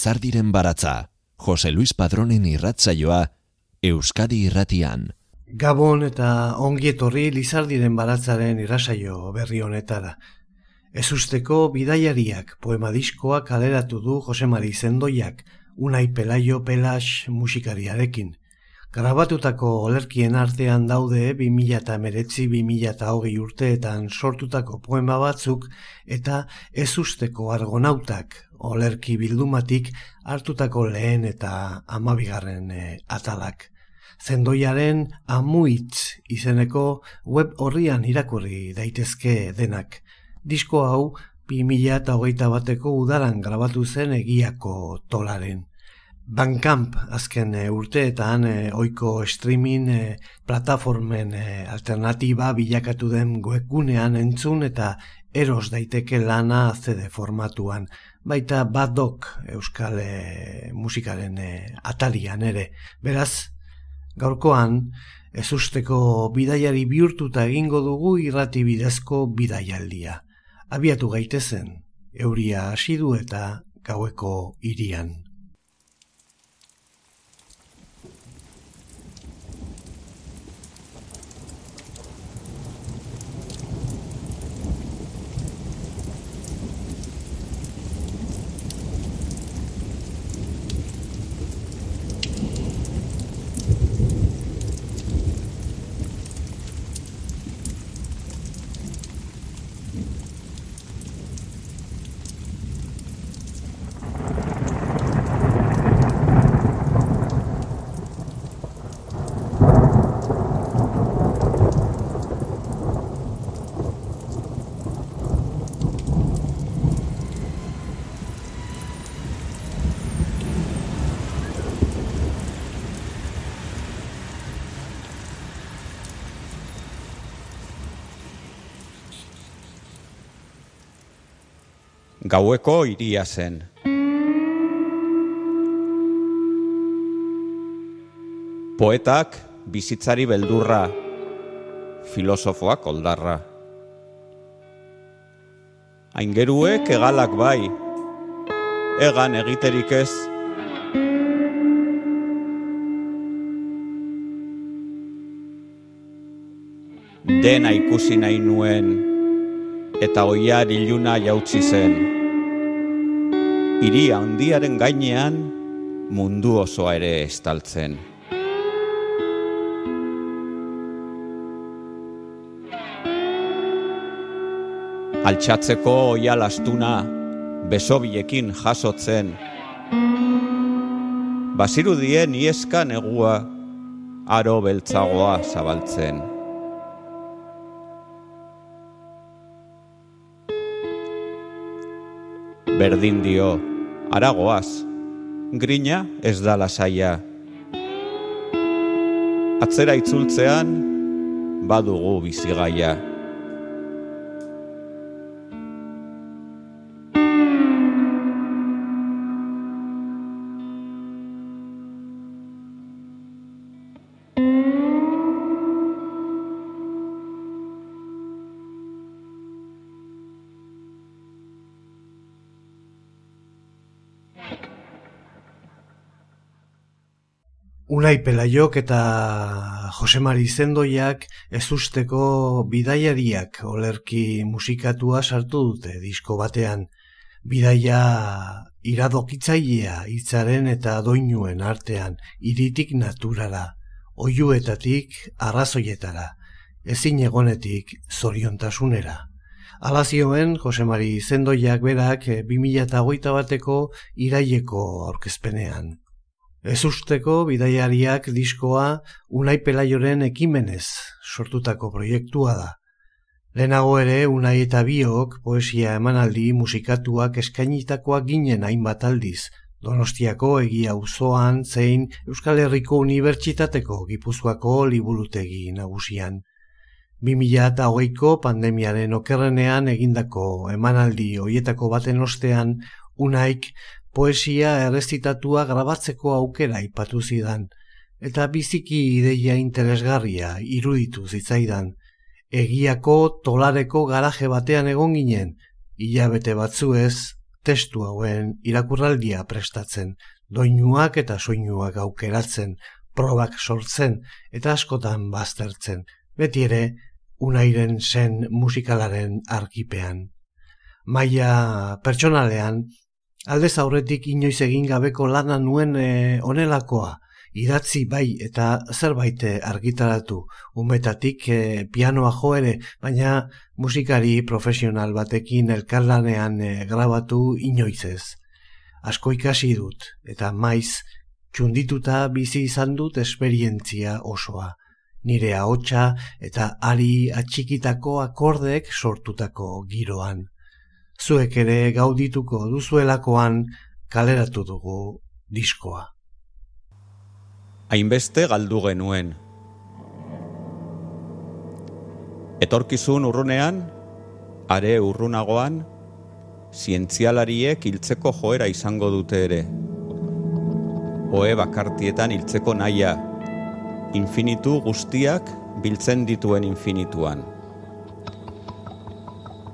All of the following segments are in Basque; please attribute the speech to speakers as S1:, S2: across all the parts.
S1: Lizardiren baratza, Jose Luis Padronen irratzaioa, Euskadi irratian.
S2: Gabon eta ongietorri Lizardiren baratzaren irratzaio berri honetara. Ez usteko bidaiariak poema diskoa kaleratu du Jose Mari Zendoiak, unai pelaio pelas musikariarekin. Grabatutako olerkien artean daude 2008-2008 urteetan sortutako poema batzuk eta ez usteko argonautak olerki bildumatik hartutako lehen eta amabigarren e, atalak. Zendoiaren amuitz izeneko web horrian irakurri daitezke denak. Disko hau 2008 bateko udaran grabatu zen egiako tolaren. Bandcamp azken e, urteetan e, oiko streaming e, plataformen alternatiba bilakatu den webgunean entzun eta eros daiteke lana CD formatuan. Baita badok euskal musikaren atalian ere. Beraz, gaurkoan, ez usteko bidaiari bihurtuta egingo dugu irrati bidezko bidaialdia. Abiatu gaitezen, euria hasi du eta gaueko irian.
S3: Gaueko iria zen. Poetak bizitzari beldurra, filosofoak oldarra. Aingeruek egalak bai, egan egiterik ez. Dena ikusi nahi nuen, eta oiar iluna jautzi zen iria handiaren gainean mundu osoa ere estaltzen. Altxatzeko oia lastuna besobiekin jasotzen. Basirudien ieska negua aro beltzagoa zabaltzen. Berdin dio, aragoaz, grina ez da lasaia. Atzera itzultzean, badugu bizigaia.
S2: Unai Pelaiok eta Josemari Zendoiak ez usteko bidaiariak olerki musikatua sartu dute disko batean. Bidaia iradokitzailea hitzaren eta doinuen artean, iritik naturara, oiuetatik arrazoietara, ezin egonetik zoriontasunera. Alazioen, Josemari Zendoiak berak 2008 bateko iraieko aurkezpenean. Ez usteko bidaiariak diskoa Unai Pelaioren ekimenez sortutako proiektua da. Lehenago ere Unai eta biok poesia emanaldi musikatuak eskainitakoak ginen hainbat aldiz, Donostiako egia uzoan zein Euskal Herriko Unibertsitateko Gipuzkoako liburutegi nagusian. 2008ko pandemiaren okerrenean egindako emanaldi hoietako baten ostean Unaik poesia errezitatua grabatzeko aukera ipatu zidan, eta biziki ideia interesgarria iruditu zitzaidan. Egiako tolareko garaje batean egon ginen, hilabete batzuez testu hauen irakurraldia prestatzen, doinuak eta soinuak aukeratzen, probak sortzen eta askotan baztertzen, beti ere unairen zen musikalaren arkipean. Maia pertsonalean, aldez aurretik inoiz egin gabeko lana nuen e, onelakoa, idatzi bai eta zerbait argitaratu umetatik e, pianoa jo ere, baina musikari profesional batekin elkarlanean e, grabatu inoizez. Asko ikasi dut eta maiz txundituta bizi izan dut esperientzia osoa. Nire ahotsa eta ari atxikitako akordek sortutako giroan. Zuek ere gaudituko duzuelakoan kaleratu dugu diskoa.
S3: Hainbeste galdu genuen. Etorkizun urrunean, are urrunagoan, zientzialariek hiltzeko joera izango dute ere oe bakartietan hiltzeko naia, infinitu guztiak biltzen dituen infinituan.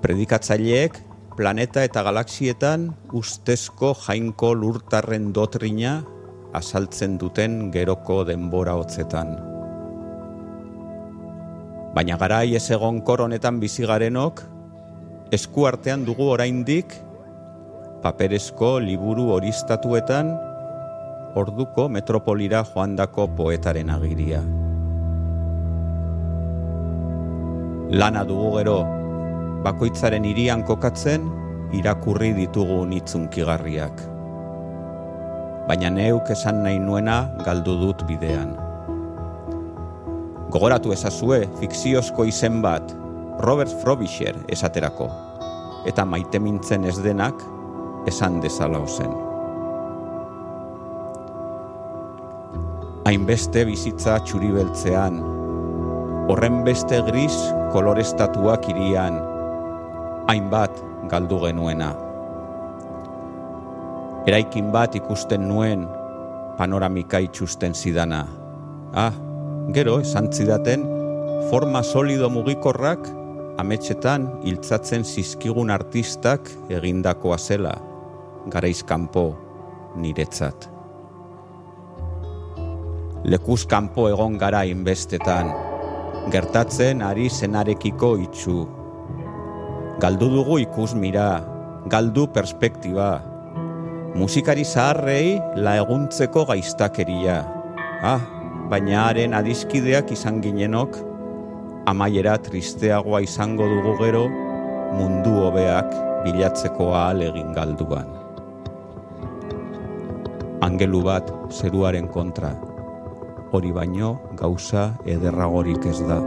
S3: Predikatzaileek planeta eta galaxietan ustezko jainko lurtarren dotrina asaltzen duten geroko denbora hotzetan. Baina garai ez egon koronetan bizigarenok, esku artean dugu oraindik paperezko liburu horistatuetan orduko metropolira joandako poetaren agiria. Lana dugu gero, bakoitzaren irian kokatzen, irakurri ditugu nitzunkigarriak. Baina neuk esan nahi nuena galdu dut bidean. Gogoratu ezazue fikziozko izen bat, Robert Frobisher esaterako, eta maite mintzen ez denak esan dezala ozen. hainbeste bizitza txuri beltzean, horren beste gris kolorestatuak irian, hainbat galdu genuena. Eraikin bat ikusten nuen, panoramika itxusten zidana. Ah, gero, esan zidaten, forma solido mugikorrak, ametxetan hiltzatzen zizkigun artistak egindakoa zela, garaizkanpo niretzat lekuz kanpo egon gara inbestetan, gertatzen ari zenarekiko itxu. Galdu dugu ikus mira, galdu perspektiba, musikari zaharrei laeguntzeko gaiztakeria. Ah, baina haren adiskideak izan ginenok, amaiera tristeagoa izango dugu gero, mundu hobeak bilatzeko ahal egin galduan. Angelu bat zeruaren kontra hori baino gauza ederragorik ez da.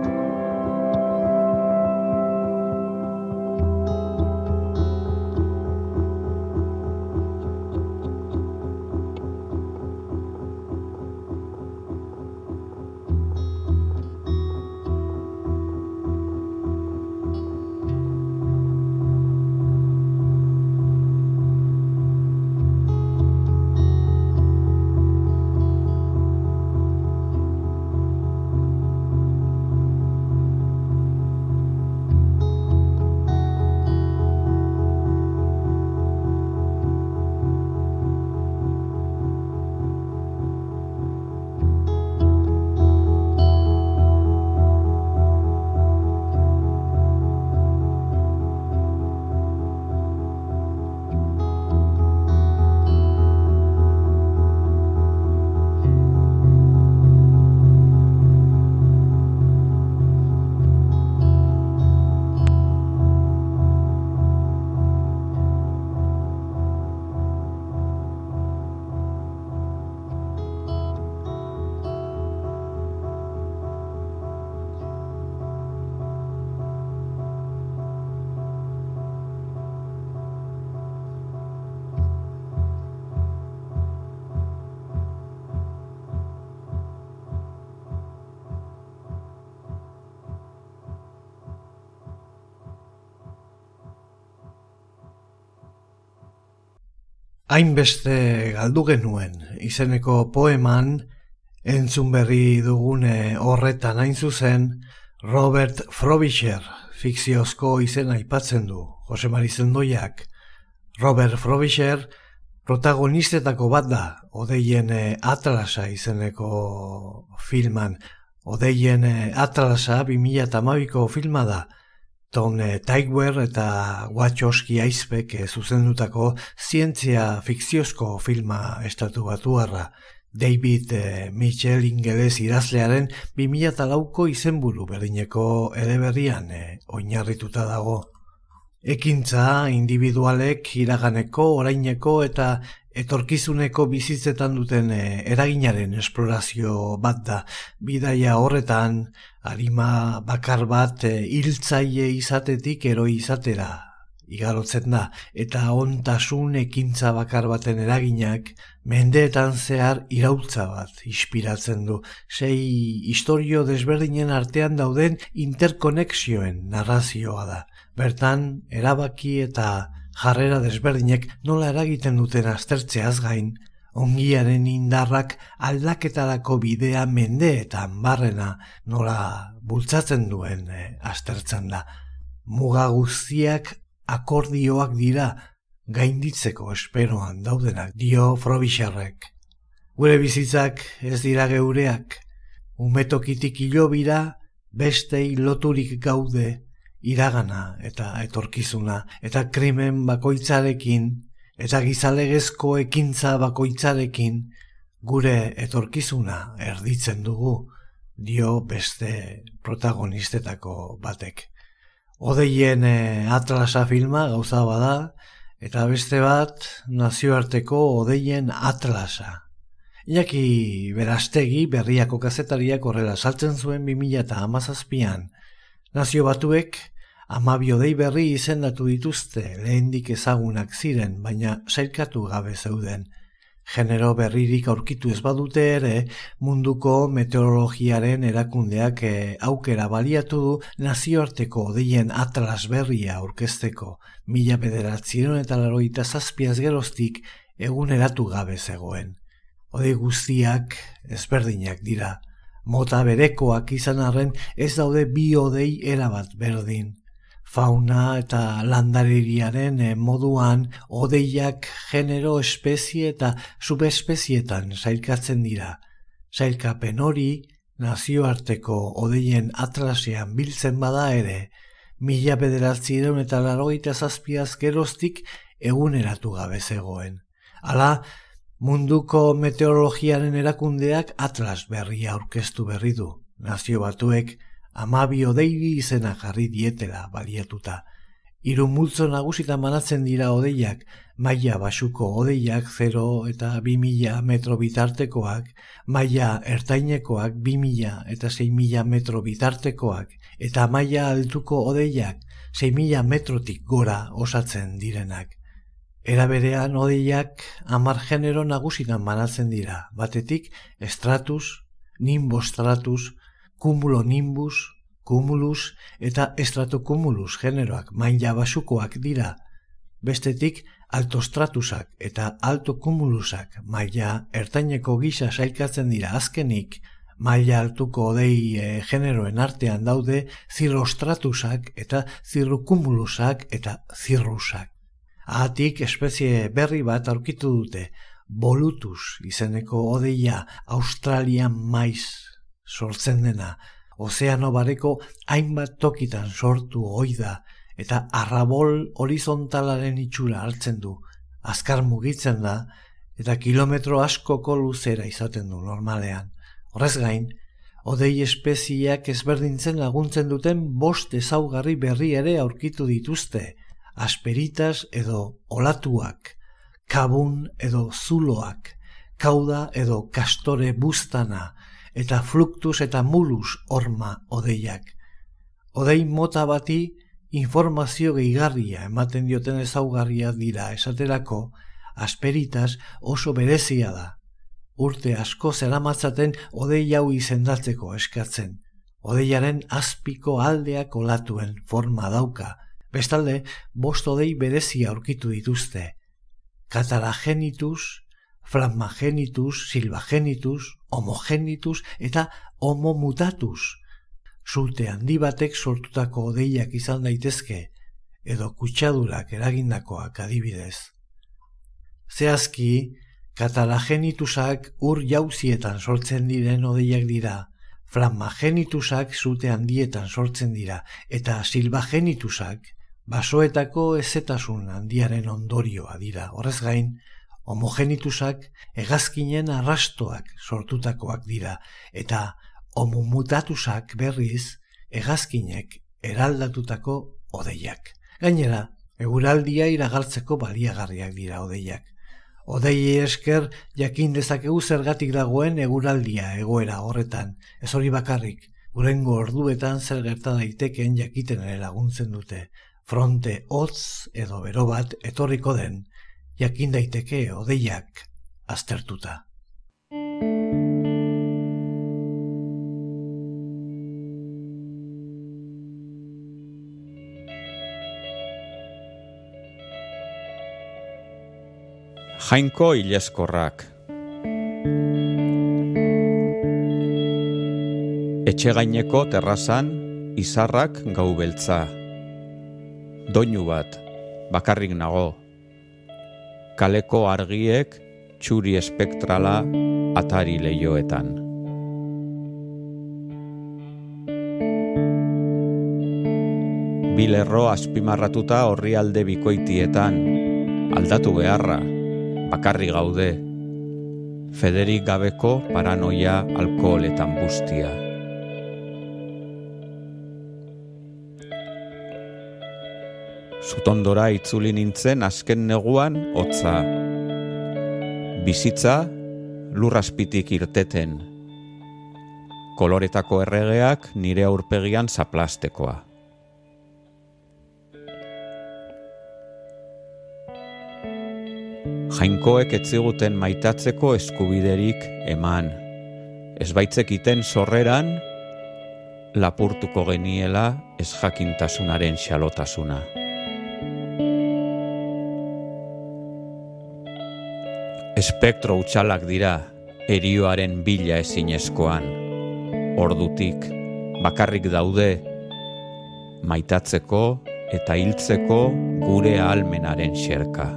S2: Hainbeste galdu genuen izeneko poeman entzun berri dugune horretan hain zuzen Robert Frobisher fikziozko izena aipatzen du Jose Mari Zendoiak. Robert Frobisher protagonistetako bat da odeien eh, atlasa izeneko filman. Odeien eh, atlasa 2008ko filma da. Tom Tykwer eta Wachowski aizpek zuzendutako zientzia fikziozko filma estatu batuarra. David eh, Mitchell ingeles idazlearen 2008ko izenburu berdineko edeberrian eh, oinarrituta dago. Ekintza individualek iraganeko, oraineko eta etorkizuneko bizitzetan duten e, eraginaren esplorazio bat da. Bidaia horretan, harima bakar bat e, hiltzaile izatetik eroi izatera igarotzen da, eta ontasun ekintza bakar baten eraginak mendeetan zehar irautza bat inspiratzen du. Sei historio desberdinen artean dauden interkonexioen narrazioa da. Bertan, erabaki eta jarrera desberdinek nola eragiten duten aztertzeaz gain, ongiaren indarrak aldaketarako bidea mendeetan barrena nola bultzatzen duen e, aztertzen da. Muga guztiak akordioak dira gainditzeko esperoan daudenak dio Frobisherrek. Gure bizitzak ez dira geureak, umetokitik hilobira bestei loturik gaude iragana eta etorkizuna eta krimen bakoitzarekin eta gizalegezko ekintza bakoitzarekin gure etorkizuna erditzen dugu dio beste protagonistetako batek. Odeien eh, atlasa filma gauza bada eta beste bat nazioarteko odeien atlasa. Iaki berastegi berriako kazetariak horrela saltzen zuen 2000 eta amazazpian, Nazio batuek amabio dei berri izendatu dituzte lehendik ezagunak ziren, baina sailkatu gabe zeuden. Genero berririk aurkitu ez badute ere, munduko meteorologiaren erakundeak eh, aukera baliatu du nazioarteko odeien atlas berria aurkezteko, mila bederatziron eta laroita zazpiaz geroztik eguneratu gabe zegoen. Ode guztiak ezberdinak dira, mota berekoak izan arren ez daude bi odei erabat berdin. Fauna eta landaririaren eh, moduan odeiak genero espezie eta subespezietan sailkatzen dira. Sailkapen hori nazioarteko odeien atlasean biltzen bada ere, mila bederatzireun eta laroita zazpiaz geroztik eguneratu gabe zegoen. Hala, Munduko meteorologiaren erakundeak atlas berria aurkeztu berri du. Nazio batuek amabio deiri izena jarri dietela baliatuta. Hiru multzo nagusita manatzen dira odeiak, maila basuko odeiak 0 eta 2000 metro bitartekoak, maila ertainekoak 2000 eta 6000 metro bitartekoak, eta maila altuko odeiak 6000 metrotik gora osatzen direnak. Era berean odeiak amar genero nagusitan banatzen dira. Batetik, estratus, nimbostratus, kumulo nimbus, kumulus eta estratokumulus generoak maila basukoak dira. Bestetik, altostratusak eta altokumulusak maila ertaineko gisa sailkatzen dira azkenik, maila altuko odei e, generoen artean daude zirrostratusak eta zirrukumulusak eta zirrusak. Ahatik espezie berri bat aurkitu dute, bolutus izeneko odeia Australian maiz sortzen dena, ozeano bareko hainbat tokitan sortu oida eta arrabol horizontalaren itxura hartzen du, azkar mugitzen da eta kilometro askoko luzera izaten du normalean. Horrez gain, odei espeziak ezberdintzen laguntzen duten bost ezaugarri berri ere aurkitu dituzte, asperitas edo olatuak, kabun edo zuloak, kauda edo kastore bustana, eta fluktus eta mulus orma odeiak. Odei mota bati informazio gehigarria ematen dioten ezaugarria dira esaterako, asperitas oso berezia da. Urte asko zeramatzaten odei hau izendatzeko eskatzen. Odeiaren azpiko aldeak olatuen forma dauka, Bestalde, bost odei berezia aurkitu dituzte. katalagenitus, flammagenitus, silvagenitus, homogenitus eta homomutatus. Zute handi batek sortutako odeiak izan daitezke, edo kutsadurak eragindakoak adibidez. Zehazki, katalagenitusak ur jauzietan sortzen diren odeiak dira, flammagenitusak zute handietan sortzen dira, eta silvagenitusak basoetako ezetasun handiaren ondorioa dira. Horrez gain, homogenitusak hegazkinen arrastoak sortutakoak dira, eta homomutatusak berriz hegazkinek eraldatutako odeiak. Gainera, eguraldia iragartzeko baliagarriak dira odeiak. Odei esker jakin dezakegu zergatik dagoen eguraldia egoera horretan, ez hori bakarrik, gurengo orduetan zer gerta daitekeen jakiten ere laguntzen dute. Fronte hotz edo bero bat etorriko den, jakin daiteke odeiak aztertuta.
S3: Jainko ileskorrak Etxe gaineko terrazan izarrak gau beltza. Doinu bat, bakarrik nago. Kaleko argiek txuri espektrala atari leioetan. Bilerro azpimarratuta horri alde bikoitietan, aldatu beharra, bakarri gaude, Federik gabeko paranoia alkoholetan bustia. Zutondora itzuli nintzen azken neguan hotza. Bizitza lurraspitik irteten. Koloretako erregeak nire aurpegian zaplastekoa. jainkoek etziguten maitatzeko eskubiderik eman. Ez baitzekiten sorreran, lapurtuko geniela ez jakintasunaren xalotasuna. Espektro utxalak dira, erioaren bila ezinezkoan. Ordutik, bakarrik daude, maitatzeko eta hiltzeko gure almenaren xerka.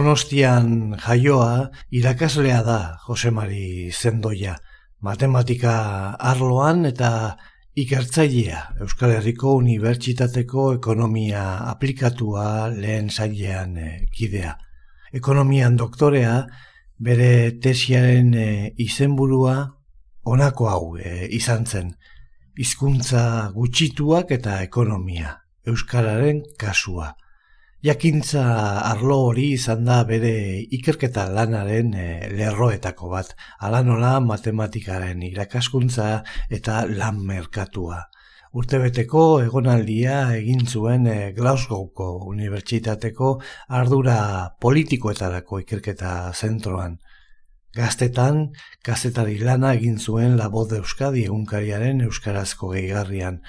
S2: Donostian jaioa irakaslea da Josemari Zendoia, matematika arloan eta ikertzailea Euskal Herriko Unibertsitateko ekonomia aplikatua lehen zailean e, kidea. Ekonomian doktorea bere tesiaren e, izenburua honako hau e, izan zen. Hizkuntza gutxituak eta ekonomia, Euskararen kasua. Jakintza arlo hori izan da bere ikerketa lanaren e, lerroetako bat, ala nola matematikaren irakaskuntza eta lan merkatua. Urtebeteko egonaldia egin zuen e, Glasgowko Unibertsitateko ardura politikoetarako ikerketa zentroan. Gaztetan, kazetari lana egin zuen La Voz de Euskadi egunkariaren euskarazko gehigarrian.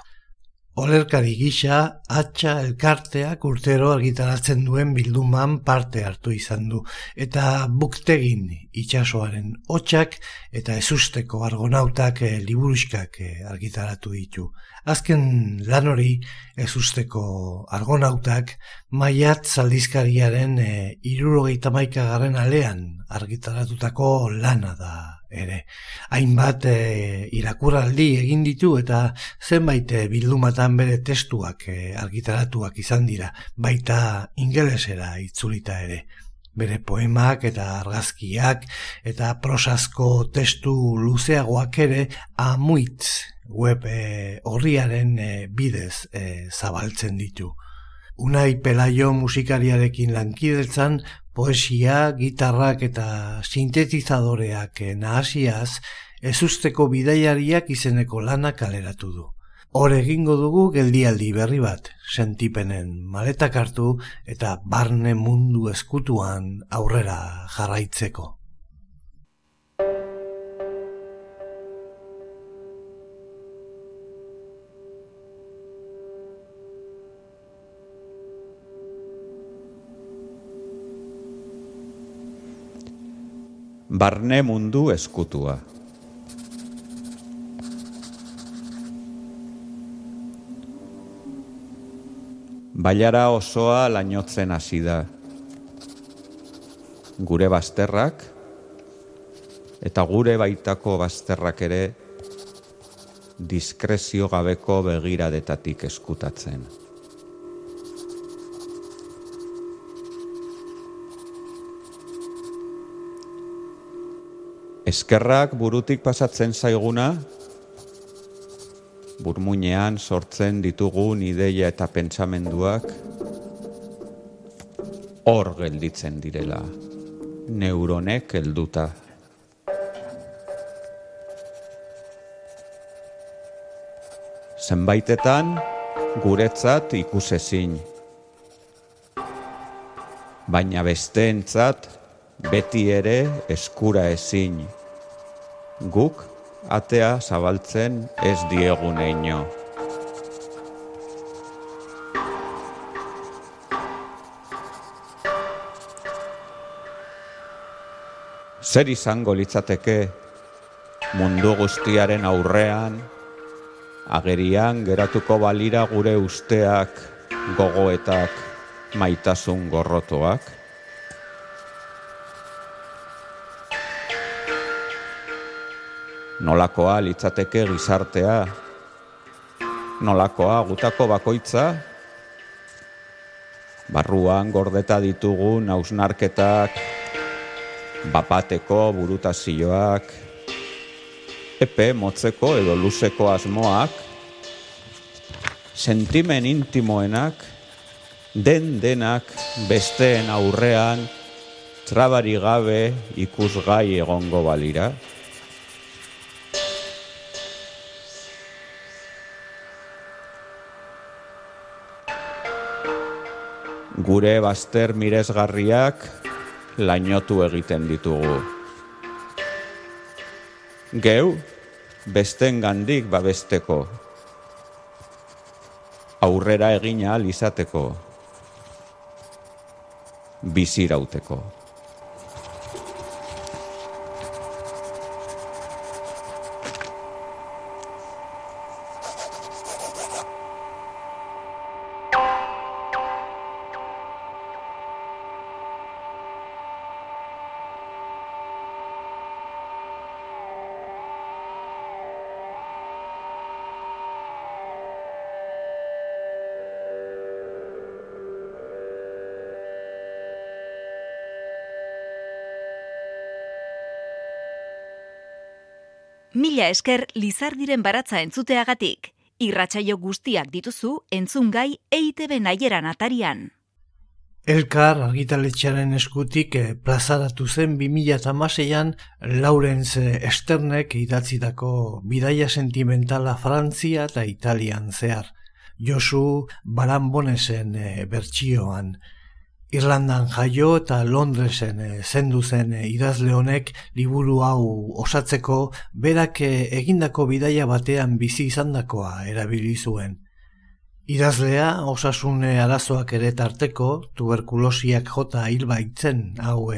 S2: Olerkari gisa, atxa elkarteak urtero argitaratzen duen bilduman parte hartu izan du, eta buktegin itxasoaren hotxak eta ezusteko argonautak e, liburuskak eh, argitaratu ditu. Azken lan hori ezusteko argonautak maiat zaldizkariaren e, eh, irurogeita maikagaren alean argitaratutako lana da ere. Hainbat e, irakurraldi egin ditu eta zenbait e, bildumatan bere testuak e, argitaratuak izan dira, baita ingelesera itzulita ere. Bere poemak eta argazkiak eta prosazko testu luzeagoak ere amuitz web horriaren bidez zabaltzen ditu. Unai Pelaio musikariarekin lankidetzan poesia, gitarrak eta sintetizadoreak nahasiaz, ezusteko bidaiariak izeneko lana kaleratu du. Hor egingo dugu geldialdi berri bat, sentipenen maletak hartu eta barne mundu eskutuan aurrera jarraitzeko.
S3: Barne mundu eskutua. Baiara osoa lainotzen hasi da. Gure bazterrak eta gure baitako bazterrak ere diskrezio gabeko begiradetatik eskutatzen. Eskerrak burutik pasatzen zaiguna, burmuinean sortzen ditugun ideia eta pentsamenduak, hor gelditzen direla, neuronek helduta. Zenbaitetan guretzat ikusezin, baina besteentzat beti ere eskura ezin guk atea zabaltzen ez diegun eino. Zer izango litzateke mundu guztiaren aurrean, agerian geratuko balira gure usteak, gogoetak, maitasun gorrotoak? Nolakoa litzateke gizartea, nolakoa gutako bakoitza, barruan gordeta ditugun hausnarketak, bapateko burutazioak, epe motzeko edo luzeko asmoak, sentimen intimoenak, den denak besteen aurrean, trabari gabe ikusgai egongo balira. Gure bazter miresgarriak lainotu egiten ditugu. Geu, besten gandik babesteko, aurrera egina alizateko, bizirauteko.
S4: Esker lizardiren baratza entzuteagatik. Irratsaio guztiak dituzu entzungai EITB naieran atarian.
S2: Elkar argitaletxearen eskutik eh, plazaratu zen 2006an Laurens Esternek idatzitako bidaia sentimentala Frantzia eta Italian zehar. Josu Barambonesen eh, bertsioan. Irlandan jaio eta Londresen e, zendu zen e, idazle honek liburu hau osatzeko berak egindako bidaia batean bizi izandakoa erabili zuen. Idazlea osasune arazoak ere tarteko, tuberkulosiak jota hil baitzen hau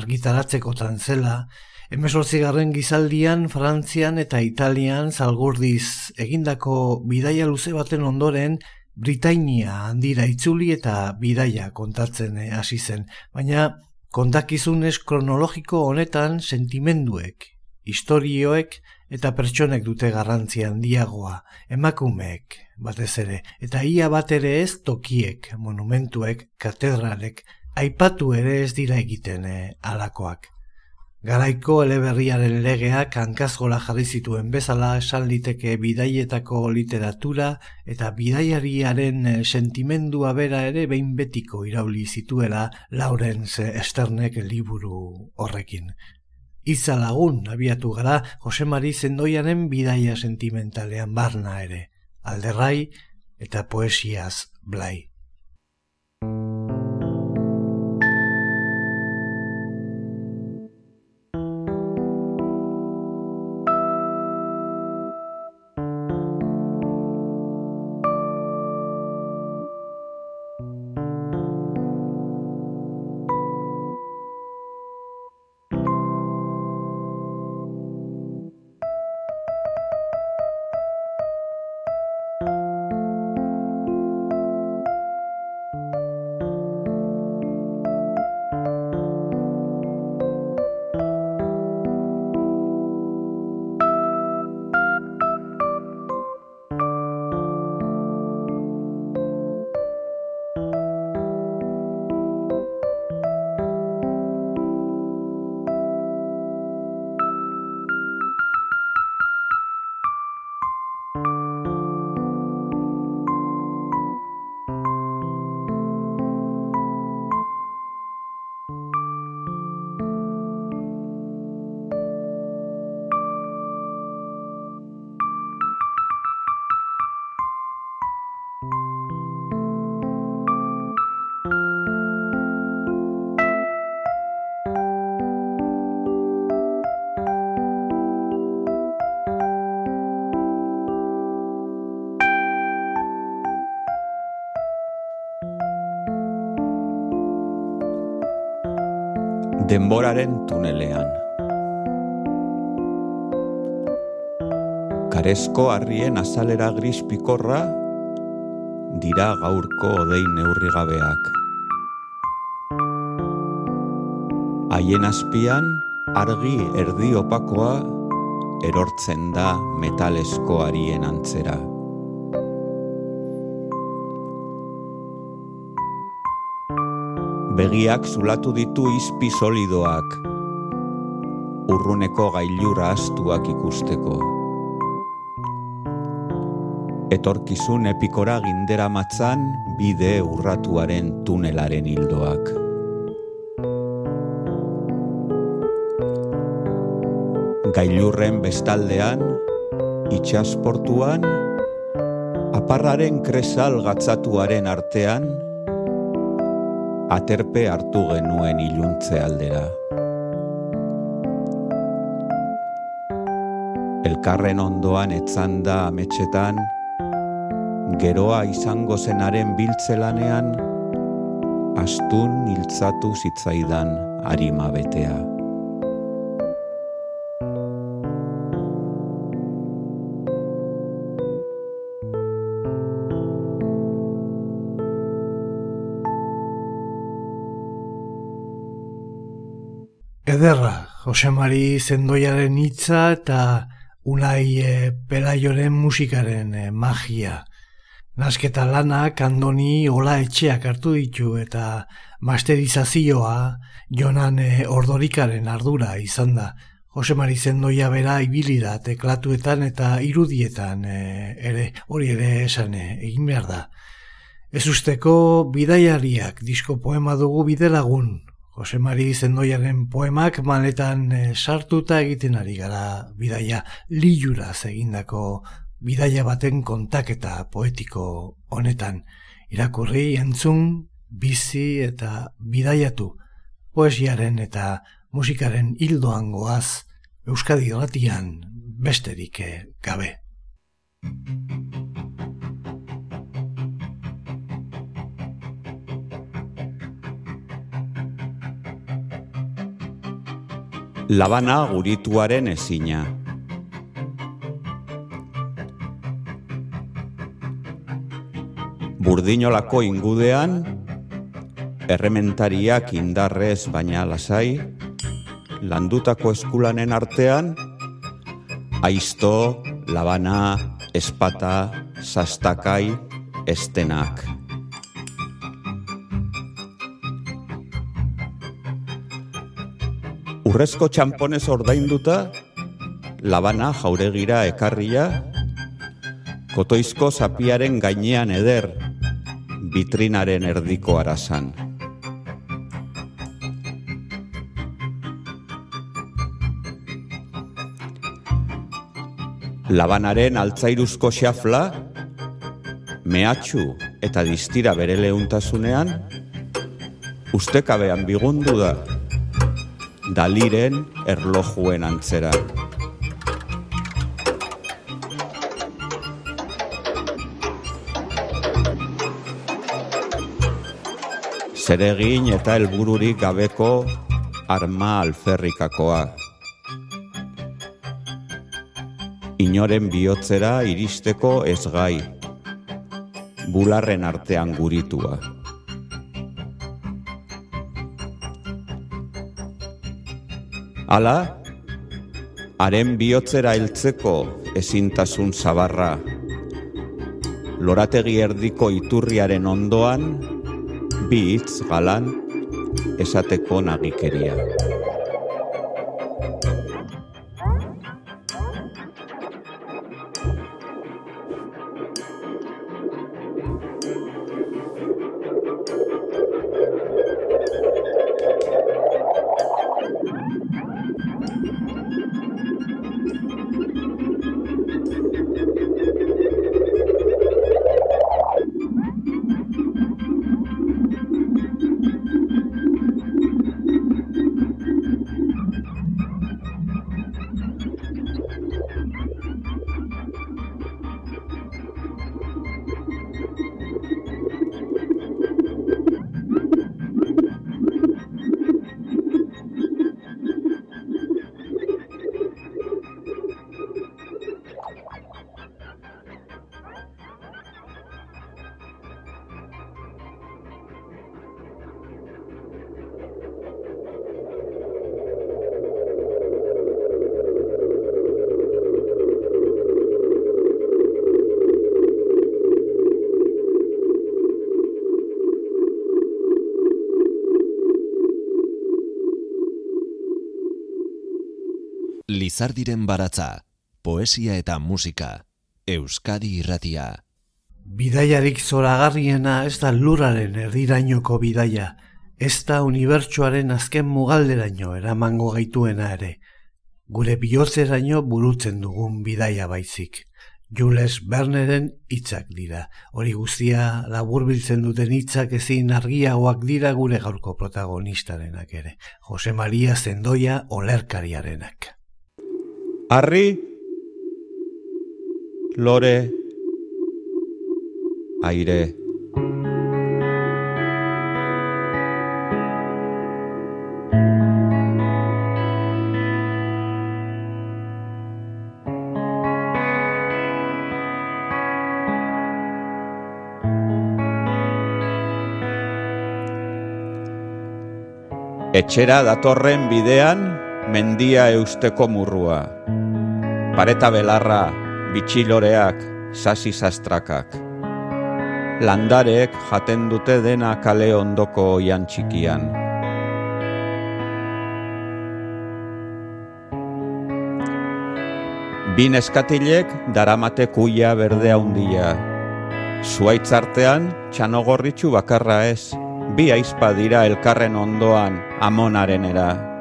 S2: argitaratzeko zela, Emezortzigarren gizaldian, Frantzian eta Italian zalgurdiz egindako bidaia luze baten ondoren Britainia handira itzuli eta bidaia kontatzen eh, hasi zen, baina kontakizunez kronologiko honetan sentimenduek, historioek eta pertsonek dute garrantzia handiagoa, emakumeek batez ere, eta ia bat ere ez tokiek, monumentuek, katedralek, aipatu ere ez dira egiten eh, alakoak. Garaiko eleberriaren legeak hankazgola jarri zituen bezala esan liteke bidaietako literatura eta bidaiariaren eh, sentimendua bera ere behin betiko irauli zituela Laurence Esternek liburu horrekin. Iza lagun abiatu gara Josemari zendoiaren bidaia sentimentalean barna ere, alderrai eta poesiaz blai.
S3: Denboraren tunelean. Karesko harrien azalera gris pikorra dira gaurko odein neurrigabeak. Haien azpian argi erdi opakoa erortzen da metalesko harien antzera. Begiak zulatu ditu izpi solidoak, urruneko gailura astuak ikusteko. Etorkizun epikora gindera matzan bide urratuaren tunelaren hildoak. Gailurren bestaldean, itxasportuan, aparraren kresal gatzatuaren artean, aterpe hartu genuen iluntze aldera. Elkarren ondoan etzan da ametxetan, geroa izango zenaren biltzelanean, astun hiltzatu zitzaidan harima betea.
S2: Ederra, Jose Mari zendoiaren hitza eta unai e, pelaioren musikaren e, magia. Nasketa lanak andoni ola etxeak hartu ditu eta masterizazioa jonan e, ordorikaren ardura izan da. Jose Mari zendoia bera ibili da teklatuetan eta irudietan e, ere hori ere esan egin behar da. Ez usteko bidaiariak disko poema dugu bidelagun Jose Mari Zendoiaren poemak maletan e, sartuta egiten ari gara bidaia. Liura egindako bidaia baten kontaketa poetiko honetan. Irakurri entzun bizi eta bidaiatu, poesiaren eta musikaren hildoan goaz, Euskadi Gratian besterik gabe.
S3: Labana gurituaren ezina. Burdinolako ingudean, errementariak indarrez baina lasai, landutako eskulanen artean, aizto, labana, espata, sastakai, estenak. Urrezko txamponez ordainduta, labana jauregira ekarria, kotoizko zapiaren gainean eder, vitrinaren erdiko arazan. Labanaren altzairuzko xafla, mehatxu eta distira bere leuntasunean, ustekabean bigundu da, daliren erlojuen antzera. zeregin eta helbururik gabeko arma alferrikakoa. Inoren bihotzera iristeko ez gai, bularren artean guritua. Hala, haren bihotzera heltzeko ezintasun zabarra, lorategi erdiko iturriaren ondoan, bi hitz galan esateko nagikeria.
S1: Lizardiren baratza, poesia eta musika, Euskadi irratia.
S2: Bidaiarik zoragarriena ez da luraren erdirainoko bidaia, ez da unibertsuaren azken mugalderaino eramango gaituena ere. Gure bihotzeraino burutzen dugun bidaia baizik. Jules Berneren hitzak dira. Hori guztia laburbiltzen duten hitzak ezin argiagoak dira gure gaurko protagonistarenak ere. Jose Maria Zendoia olerkariarenak.
S3: Arri, lore, aire. Etxera datorren bidean mendia eusteko murrua. Pareta belarra, bitxiloreak, sasi sastrakak. Landarek jaten dute dena kale ondoko oian txikian. Bin eskatilek daramate kuia berdea handia. Zuaitzartean txanogorritxu bakarra ez, bi aizpa dira elkarren ondoan amonarenera.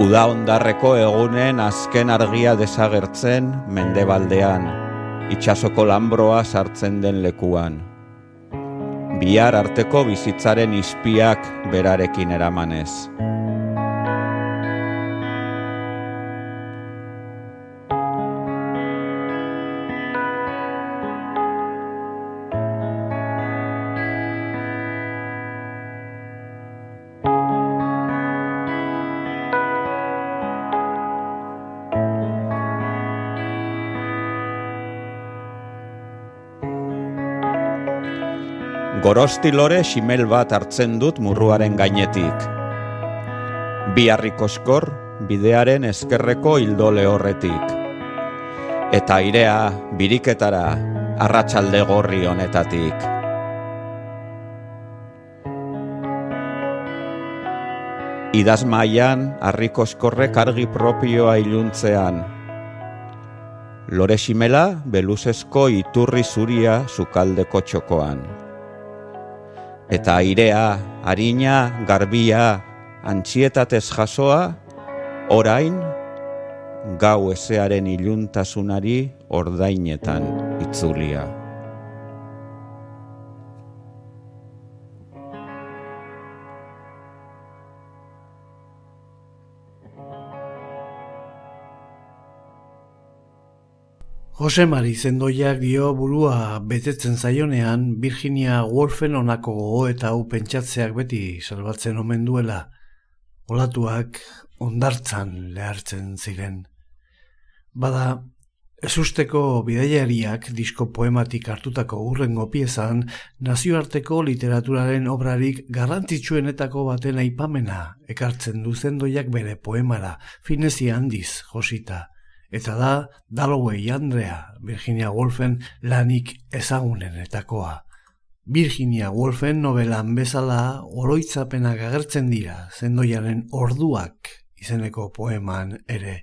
S3: Uda ondarreko egunen azken argia desagertzen mendebaldean, itxasoko lambroa sartzen den lekuan. Bihar arteko bizitzaren ispiak berarekin eramanez. Gorosti lore ximel bat hartzen dut murruaren gainetik. Bi harrikoskor bidearen eskerreko hildole horretik. Eta airea biriketara arratsalde gorri honetatik. Idaz maian harrikoskorrek argi propioa iluntzean. Lore ximela beluzesko iturri zuria sukaldeko txokoan eta airea, harina, garbia, antxietatez jasoa, orain, gau ezearen iluntasunari ordainetan itzulia.
S2: Jose Mari zendoiak dio burua betetzen zaionean Virginia Woolfen onako gogo eta hau pentsatzeak beti salbatzen omen duela. Olatuak ondartzan lehartzen ziren. Bada, ez usteko bidaiariak disko poematik hartutako urrengo piezan nazioarteko literaturaren obrarik garrantzitsuenetako baten aipamena ekartzen du zendoiak bere poemara, finezi handiz, josita eta da Dalloway Andrea Virginia Woolfen lanik ezagunenetakoa. Virginia Woolfen novelan bezala oroitzapenak agertzen dira zendoiaren orduak izeneko poeman ere.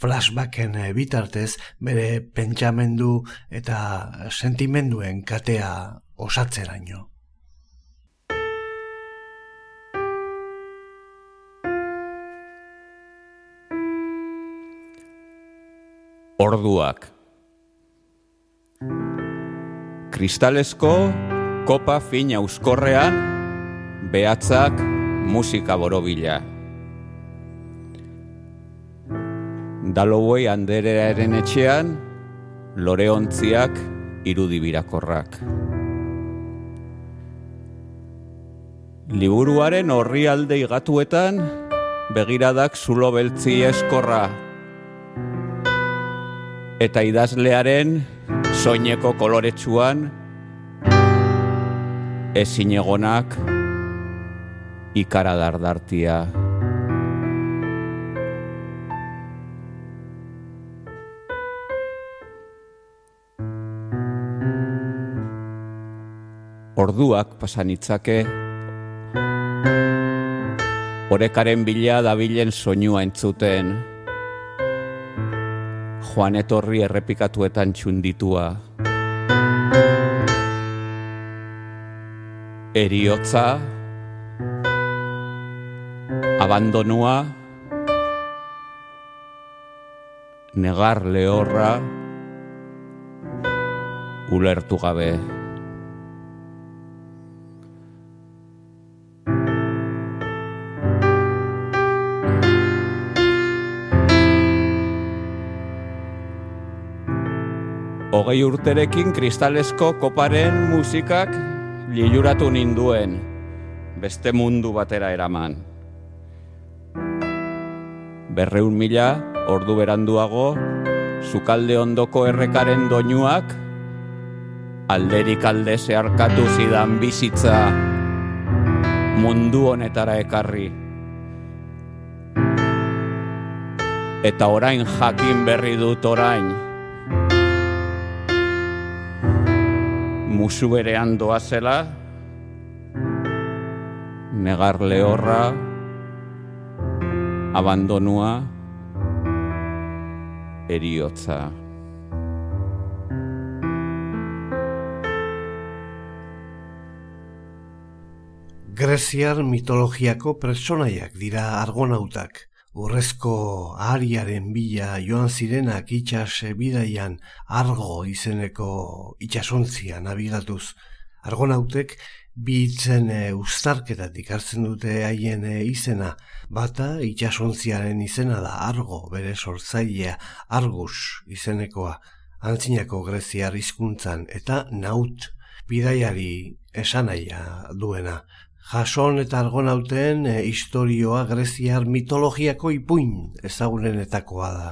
S2: Flashbacken bitartez bere pentsamendu eta sentimenduen katea osatzeraino.
S3: Orduak Kristalesko kopa fin euskorrean behatzak musika borobila. Dalloway anderearen etxean loreontziak irudibirakorrak. Liburuaren horri alde igatuetan begiradak zulo beltzi eskorra eta idazlearen soineko koloretsuan ezin egonak ikara dardartia. Orduak pasanitzake Orekaren bila dabilen soinua entzuten joan etorri errepikatuetan txunditua. Eriotza, abandonua, negar lehorra, ulertu gabe. Hogei urterekin kristalesko koparen musikak liluratu ninduen beste mundu batera eraman. Berreun mila, ordu beranduago, sukalde ondoko errekaren doinuak, alderik alde zeharkatu zidan bizitza mundu honetara ekarri. Eta orain jakin berri dut orain, musu berean doa zela, negar lehorra, abandonua, eriotza.
S2: Greziar mitologiako personaiak dira argonautak, urrezko ariaren bila joan zirenak itxas bidaian argo izeneko itxasontzian nabigatuz. Argonautek bitzen e, ustarketatik hartzen dute haien e, izena, bata itxasontziaren izena da argo bere sortzailea argus izenekoa, antzinako greziar hizkuntzan eta naut bidaiari esanaia duena. Jason eta argonauten e, historioa greziar mitologiako ipuin ezagunenetakoa da.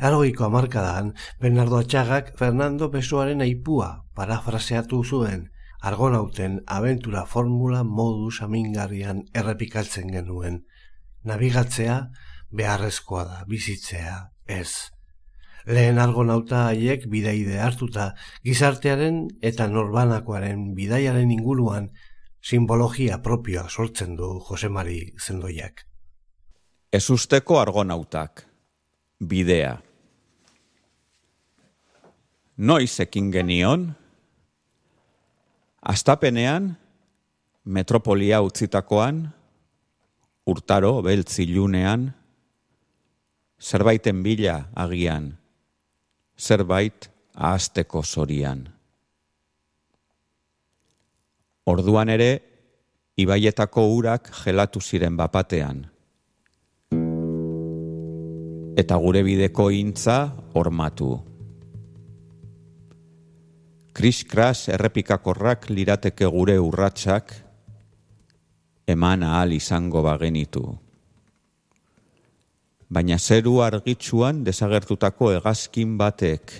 S2: Aroiko amarkadan, Bernardo Atxagak Fernando Pessoaren aipua parafraseatu zuen, argonauten abentura formula modu samingarrian errepikatzen genuen. Nabigatzea beharrezkoa da, bizitzea, ez. Lehen argonauta haiek bidaide hartuta, gizartearen eta norbanakoaren bidaiaren inguruan simbologia propioa sortzen du Josemari zendoiak.
S3: Ez usteko argonautak, bidea. Noiz ekin genion, Astapenean, metropolia utzitakoan, urtaro beltzilunean, zerbaiten bila agian, zerbait ahazteko zorian. Orduan ere, ibaietako urak gelatu ziren bapatean. Eta gure bideko intza ormatu. Kris-kras errepikakorrak lirateke gure urratsak eman ahal izango bagenitu. Baina zeru argitsuan desagertutako hegazkin batek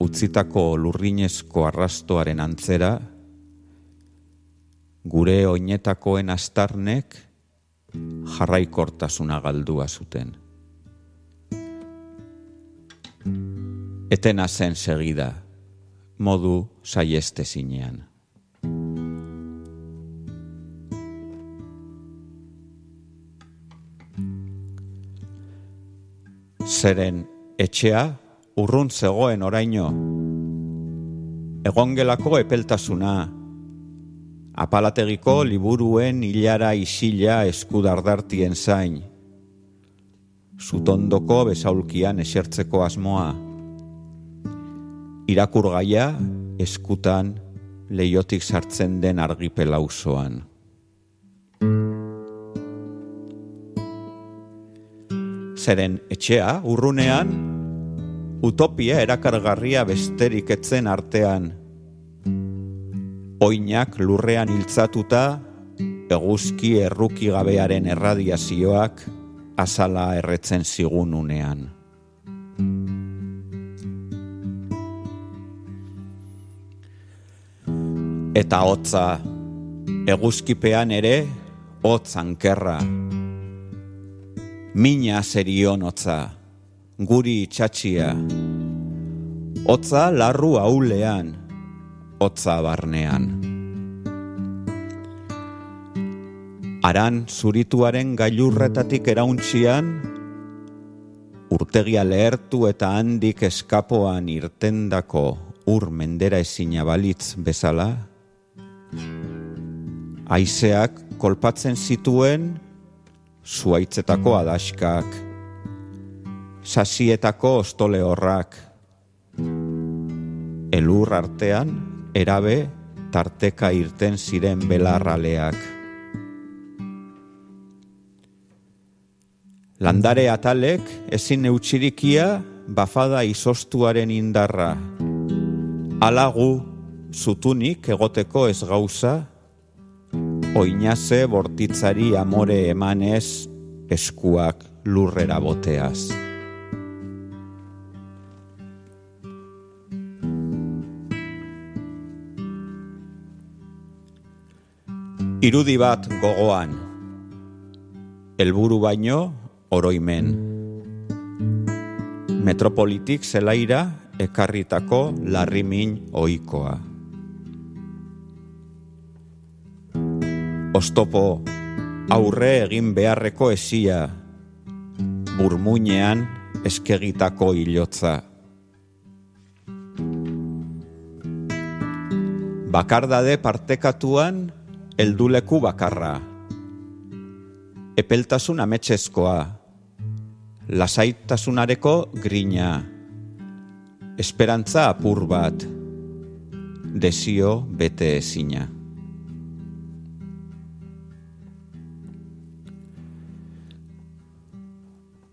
S3: utzitako lurrinezko arrastoaren antzera, gure oinetakoen astarnek jarraikortasuna galdua zuten. Etena zen segida, modu saieste zinean. Zeren etxea urrun zegoen oraino, egongelako epeltasuna, apalategiko liburuen hilara isila eskudardartien zain, zutondoko besaulkian esertzeko asmoa, irakurgaia eskutan leiotik sartzen den argipela usoan. Zeren etxea urrunean utopia erakargarria besterik etzen artean. Oinak lurrean hiltzatuta eguzki erruki gabearen erradiazioak azala erretzen zigun unean. eta hotza eguzkipean ere hotz ankerra mina zerion hotza guri itxatxia hotza larru aulean hotza barnean aran zurituaren gailurretatik erauntzian urtegia lehertu eta handik eskapoan irtendako ur mendera ezina balitz bezala, Aizeak kolpatzen zituen zuaitzetako adaskak, sasietako ostole horrak, elur artean erabe tarteka irten ziren belarraleak. Landare atalek ezin eutxirikia bafada izostuaren indarra. Alagu zutunik egoteko ez gauza, oinaze bortitzari amore emanez eskuak lurrera boteaz. Irudi bat gogoan, helburu baino oroimen. Metropolitik zelaira ekarritako larrimin oikoa. Ostopo aurre egin beharreko esia, burmuinean eskegitako hilotza. Bakardade partekatuan helduleku bakarra. Epeltasun ametsezkoa, lasaitasunareko grina, esperantza apur bat, desio bete ezina.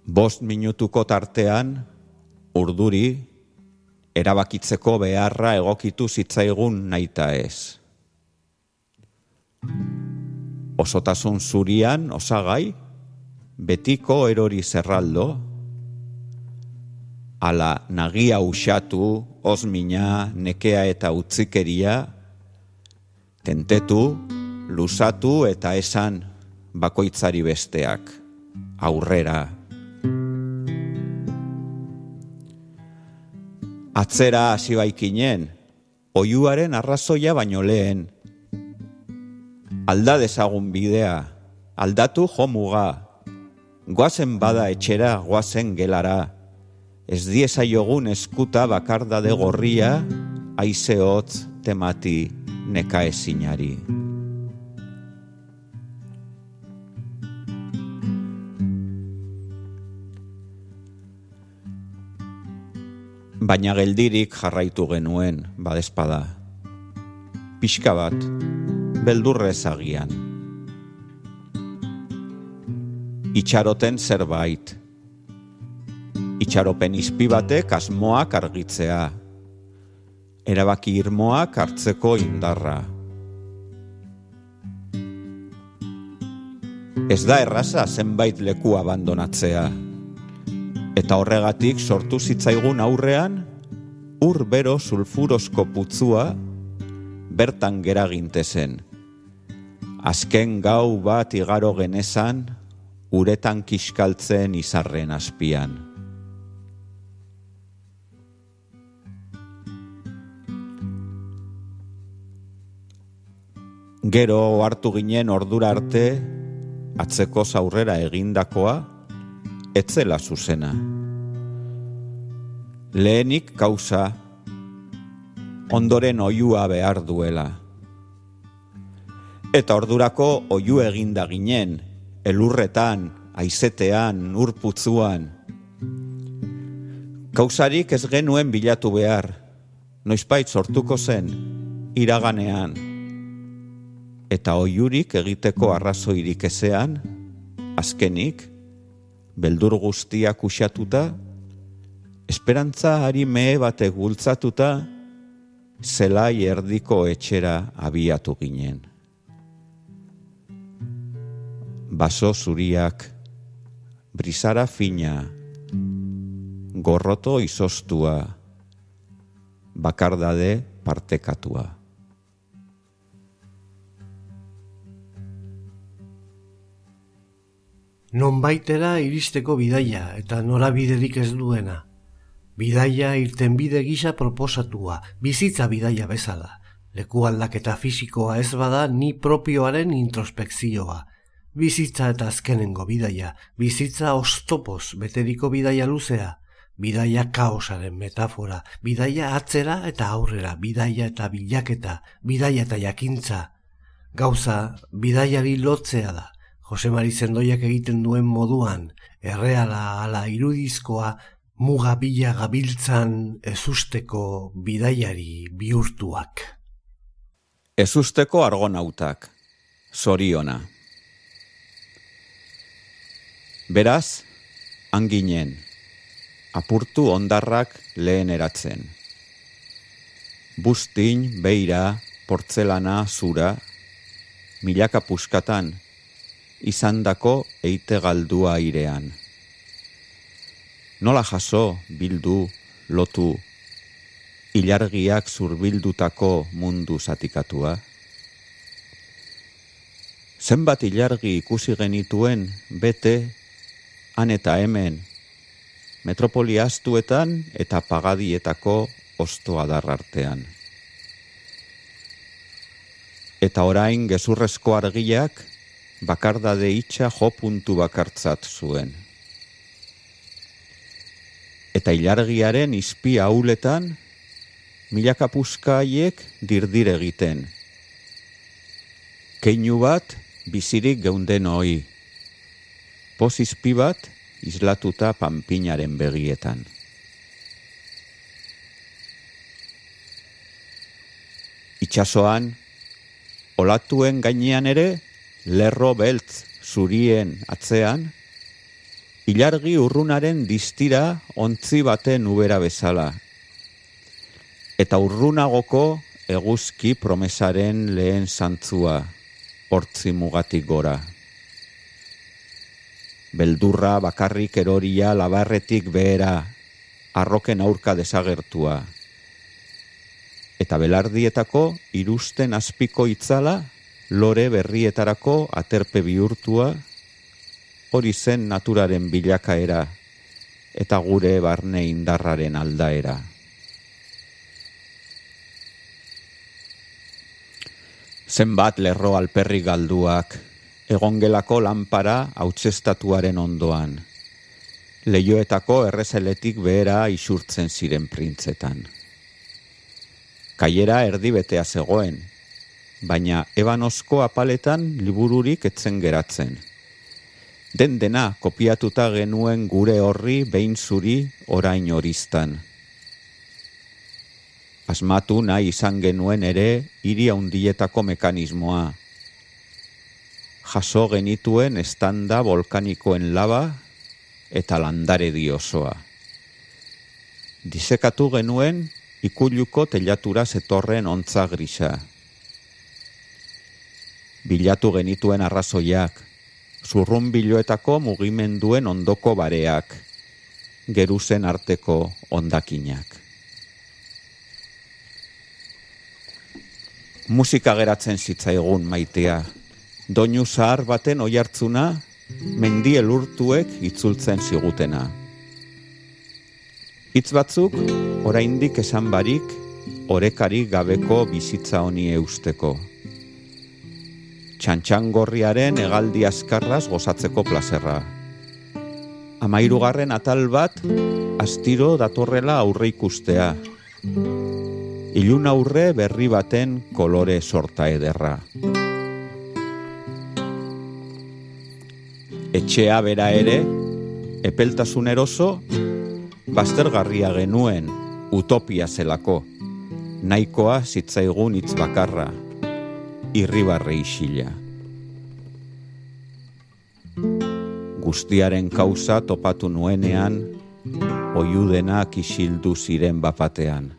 S3: Bost minutuko tartean, urduri, erabakitzeko beharra egokitu zitzaigun naita ez. Osotasun zurian, osagai, betiko erori zerraldo, ala nagia usatu, osmina, nekea eta utzikeria, tentetu, lusatu eta esan bakoitzari besteak, aurrera, Atzera hasi baikinen, oiuaren arrazoia baino lehen. Alda dezagun bidea, aldatu jo muga. Goazen bada etxera, goazen gelara. Ez dieza jogun eskuta bakardade gorria, aizeotz temati neka ezinari. baina geldirik jarraitu genuen badespada. Pixka bat, beldurrez agian. Itxaroten zerbait. Itxaropen izpi batek asmoak argitzea. Erabaki irmoak hartzeko indarra. Ez da erraza zenbait leku abandonatzea eta horregatik sortu zitzaigun aurrean, ur bero sulfurosko putzua bertan geraginte zen. Azken gau bat igaro genezan, uretan kiskaltzen izarren azpian. Gero hartu ginen ordura arte, atzeko zaurrera egindakoa, etzela zuzena. Lehenik kauza, ondoren oiua behar duela. Eta ordurako oiu eginda ginen, elurretan, aizetean, urputzuan. Kausarik ez genuen bilatu behar, noizpait sortuko zen, iraganean. Eta oiurik egiteko arrazoirik ezean, azkenik, beldur guztiak usatuta, esperantza ari mehe batek gultzatuta, zelai erdiko etxera abiatu ginen. Baso zuriak, brisara fina, gorroto izostua, bakardade partekatua.
S2: non baitera iristeko bidaia eta norabiderik ez duena. Bidaia irten bide gisa proposatua, bizitza bidaia bezala. Leku aldaketa fisikoa ez bada ni propioaren introspekzioa. Bizitza eta azkenengo bidaia, bizitza ostopoz beteriko bidaia luzea, bidaia kaosaren metafora, bidaia atzera eta aurrera, bidaia eta bilaketa, bidaia eta jakintza. Gauza, bidaiari lotzea da, Jose Mari Zendoiak egiten duen moduan, erreala ala irudizkoa muga bila gabiltzan ezusteko bidaiari bihurtuak.
S3: Ezusteko argonautak, zoriona. Beraz, anginen, apurtu ondarrak lehen eratzen. Bustin, beira, portzelana, zura, milaka puskatan, izandako eite galdua airean. Nola jaso, bildu, lotu, ilargiak zurbildutako mundu zatikatua? Zenbat ilargi ikusi genituen bete, han eta hemen, metropoli astuetan eta pagadietako ostoa darrartean. Eta orain gezurrezko argiak, bakardade itxa jo puntu bakartzat zuen. Eta ilargiaren izpi hauletan, milaka puskaiek dirdir egiten. Keinu bat bizirik geunden hoi. Poz izpi bat islatuta panpinaren begietan. Itxasoan, olatuen gainean ere, lerro beltz zurien atzean, ilargi urrunaren distira ontzi baten ubera bezala. Eta urrunagoko eguzki promesaren lehen zantzua, hortzi mugatik gora. Beldurra bakarrik eroria labarretik behera, arroken aurka desagertua eta belardietako irusten azpiko itzala, lore berrietarako aterpe bihurtua, hori zen naturaren bilakaera, eta gure barne indarraren aldaera. Zenbat lerro alperri galduak, egongelako lanpara hautsestatuaren ondoan, leioetako errezeletik behera isurtzen ziren printzetan. Kaiera erdibetea zegoen, baina ebanozko apaletan libururik etzen geratzen. Den dena kopiatuta genuen gure horri behin zuri orain horiztan. Asmatu nahi izan genuen ere hiri handietako mekanismoa. Jaso genituen estanda volkanikoen laba eta landare diosoa. Disekatu genuen ikuluko telatura zetorren ontza grisa. Bilatu genituen arrazoiak, zurrun biloetako mugimenduen ondoko bareak, geruzen arteko ondakinak. Musika geratzen zitzaigun maitea, doinu zahar baten oiartzuna, mendiel urtuek itzultzen zigutena. Hitz batzuk, oraindik esan barik, orekari gabeko bizitza honi eusteko. Txantxangorriaren egaldi askarraz gozatzeko plazerra. Amairugarren atal bat, astiro datorrela aurre ikustea. Ilun aurre berri baten kolore sorta ederra. Etxea bera ere, epeltasun eroso, Bastergarria genuen utopia zelako, nahikoa zitzaigun hitz bakarra, irribarre isila. Guztiaren kauza topatu nuenean, oiudenak isildu ziren bapatean.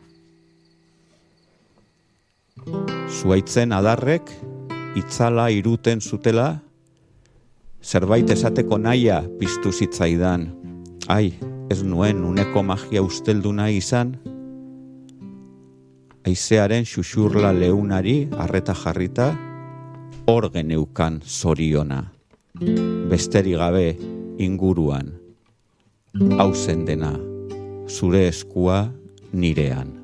S3: Zuaitzen adarrek, itzala iruten zutela, zerbait esateko naia piztu zitzaidan, ai, ez nuen uneko magia ustelduna izan, aizearen xuxurla leunari arreta jarrita, hor geneukan zoriona, besteri gabe inguruan, hauzen dena, zure eskua nirean.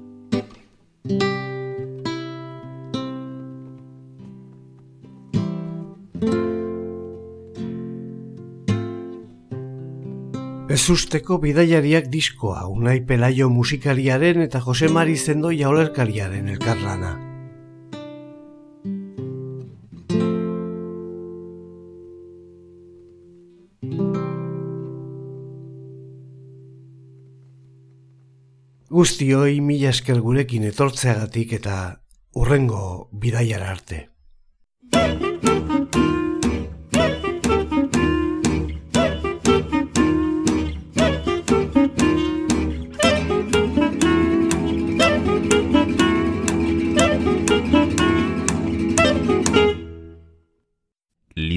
S2: Ez usteko bidaiariak diskoa, unai pelaio musikariaren eta Jose Mari Zendo jaulerkariaren elkarlana. Guztioi mila esker gurekin etortzeagatik eta urrengo bidaiara arte.